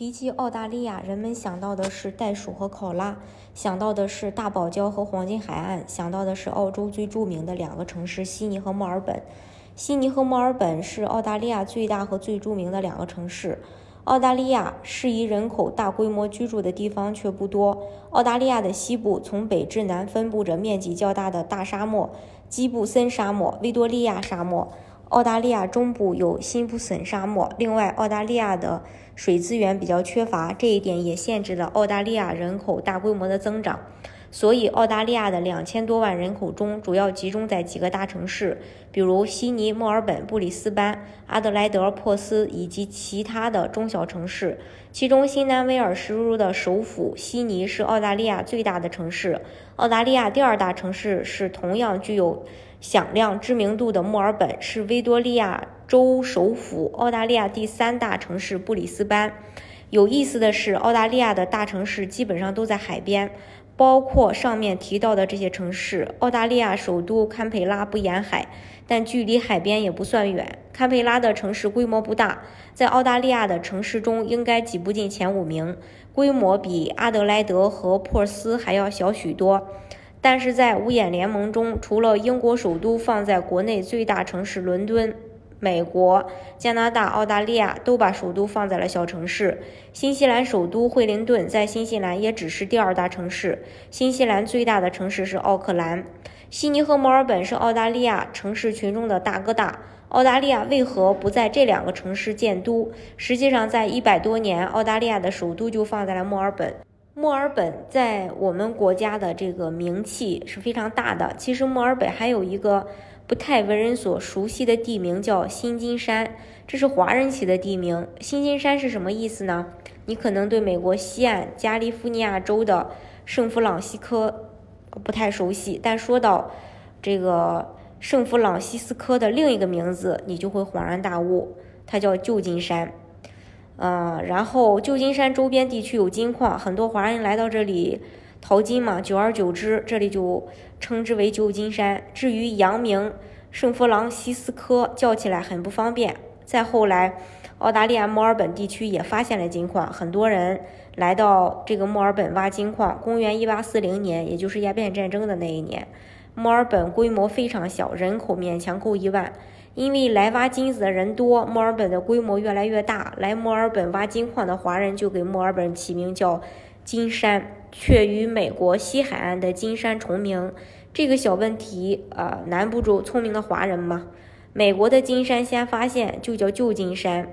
提起澳大利亚，人们想到的是袋鼠和考拉，想到的是大堡礁和黄金海岸，想到的是澳洲最著名的两个城市悉尼和墨尔本。悉尼和墨尔本是澳大利亚最大和最著名的两个城市。澳大利亚适宜人口大规模居住的地方却不多。澳大利亚的西部从北至南分布着面积较大的大沙漠——基布森沙漠、维多利亚沙漠。澳大利亚中部有辛普森沙漠。另外，澳大利亚的水资源比较缺乏，这一点也限制了澳大利亚人口大规模的增长。所以，澳大利亚的两千多万人口中，主要集中在几个大城市，比如悉尼、墨尔本、布里斯班、阿德莱德、珀斯以及其他的中小城市。其中，新南威尔士州的首府悉尼是澳大利亚最大的城市。澳大利亚第二大城市是同样具有。响亮知名度的墨尔本是维多利亚州首府，澳大利亚第三大城市布里斯班。有意思的是，澳大利亚的大城市基本上都在海边，包括上面提到的这些城市。澳大利亚首都堪培拉不沿海，但距离海边也不算远。堪培拉的城市规模不大，在澳大利亚的城市中应该挤不进前五名，规模比阿德莱德和珀斯还要小许多。但是在五眼联盟中，除了英国首都放在国内最大城市伦敦，美国、加拿大、澳大利亚都把首都放在了小城市。新西兰首都惠灵顿在新西兰也只是第二大城市。新西兰最大的城市是奥克兰。悉尼和墨尔本是澳大利亚城市群中的大哥大。澳大利亚为何不在这两个城市建都？实际上，在一百多年，澳大利亚的首都就放在了墨尔本。墨尔本在我们国家的这个名气是非常大的。其实墨尔本还有一个不太为人所熟悉的地名，叫新金山，这是华人起的地名。新金山是什么意思呢？你可能对美国西岸加利福尼亚州的圣弗朗西科不太熟悉，但说到这个圣弗朗西斯科的另一个名字，你就会恍然大悟，它叫旧金山。嗯，然后旧金山周边地区有金矿，很多华人来到这里淘金嘛。久而久之，这里就称之为旧金山。至于洋名圣弗朗西斯科，叫起来很不方便。再后来，澳大利亚墨尔本地区也发现了金矿，很多人来到这个墨尔本挖金矿。公元一八四零年，也就是鸦片战争的那一年，墨尔本规模非常小，人口勉强够一万。因为来挖金子的人多，墨尔本的规模越来越大。来墨尔本挖金矿的华人就给墨尔本起名叫金山，却与美国西海岸的金山重名。这个小问题，呃，难不住聪明的华人吗？美国的金山先发现，就叫旧金山；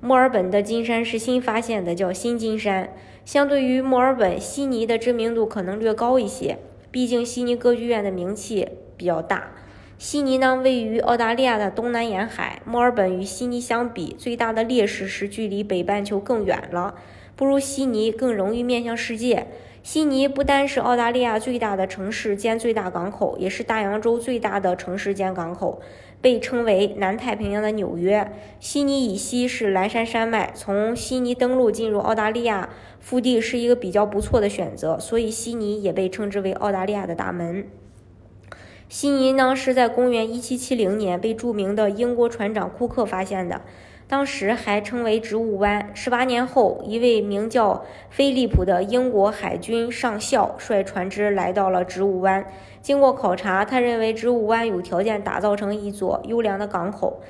墨尔本的金山是新发现的，叫新金山。相对于墨尔本，悉尼的知名度可能略高一些，毕竟悉尼歌剧院的名气比较大。悉尼呢，位于澳大利亚的东南沿海。墨尔本与悉尼相比，最大的劣势是距离北半球更远了，不如悉尼更容易面向世界。悉尼不单是澳大利亚最大的城市兼最大港口，也是大洋洲最大的城市兼港口，被称为南太平洋的纽约。悉尼以西是蓝山山脉，从悉尼登陆进入澳大利亚腹地是一个比较不错的选择，所以悉尼也被称之为澳大利亚的大门。悉尼呢是在公元一七七零年被著名的英国船长库克发现的，当时还称为植物湾。十八年后，一位名叫菲利普的英国海军上校率船只来到了植物湾。经过考察，他认为植物湾有条件打造成一座优良的港口。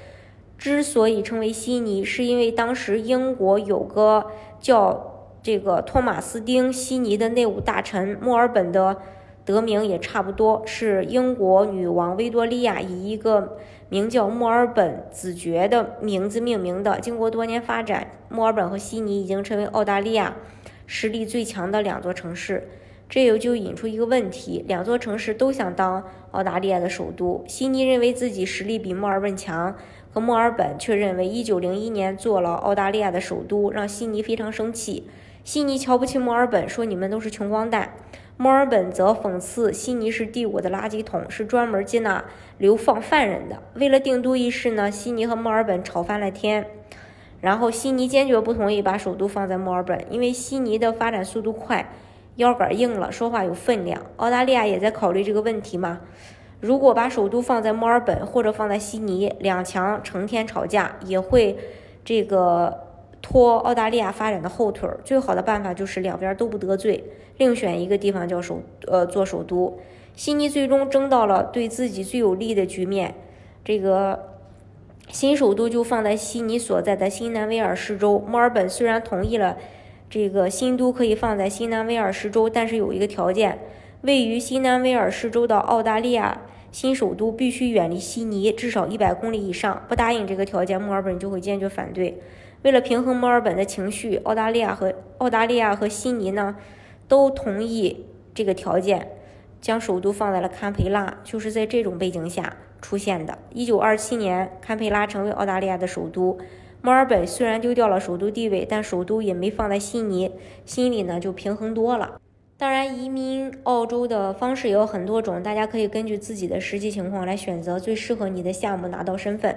之所以称为悉尼，是因为当时英国有个叫这个托马斯丁悉尼的内务大臣，墨尔本的。得名也差不多，是英国女王维多利亚以一个名叫墨尔本子爵的名字命名的。经过多年发展，墨尔本和悉尼已经成为澳大利亚实力最强的两座城市。这也就引出一个问题：两座城市都想当澳大利亚的首都。悉尼认为自己实力比墨尔本强，和墨尔本却认为1901年做了澳大利亚的首都，让悉尼非常生气。悉尼瞧不起墨尔本，说你们都是穷光蛋。墨尔本则讽刺悉尼是第五的垃圾桶，是专门接纳流放犯人的。为了定都一事呢，悉尼和墨尔本吵翻了天。然后悉尼坚决不同意把首都放在墨尔本，因为悉尼的发展速度快，腰杆硬了，说话有分量。澳大利亚也在考虑这个问题嘛？如果把首都放在墨尔本或者放在悉尼，两强成天吵架，也会这个。拖澳大利亚发展的后腿儿。最好的办法就是两边都不得罪，另选一个地方叫首呃做首都。悉尼最终争到了对自己最有利的局面，这个新首都就放在悉尼所在的新南威尔士州。墨尔本虽然同意了这个新都可以放在新南威尔士州，但是有一个条件：位于新南威尔士州的澳大利亚新首都必须远离悉尼至少一百公里以上。不答应这个条件，墨尔本就会坚决反对。为了平衡墨尔本的情绪，澳大利亚和澳大利亚和悉尼呢都同意这个条件。将首都放在了堪培拉，就是在这种背景下出现的。一九二七年，堪培拉成为澳大利亚的首都。墨尔本虽然丢掉了首都地位，但首都也没放在悉尼，心里呢就平衡多了。当然，移民澳洲的方式也有很多种，大家可以根据自己的实际情况来选择最适合你的项目，拿到身份。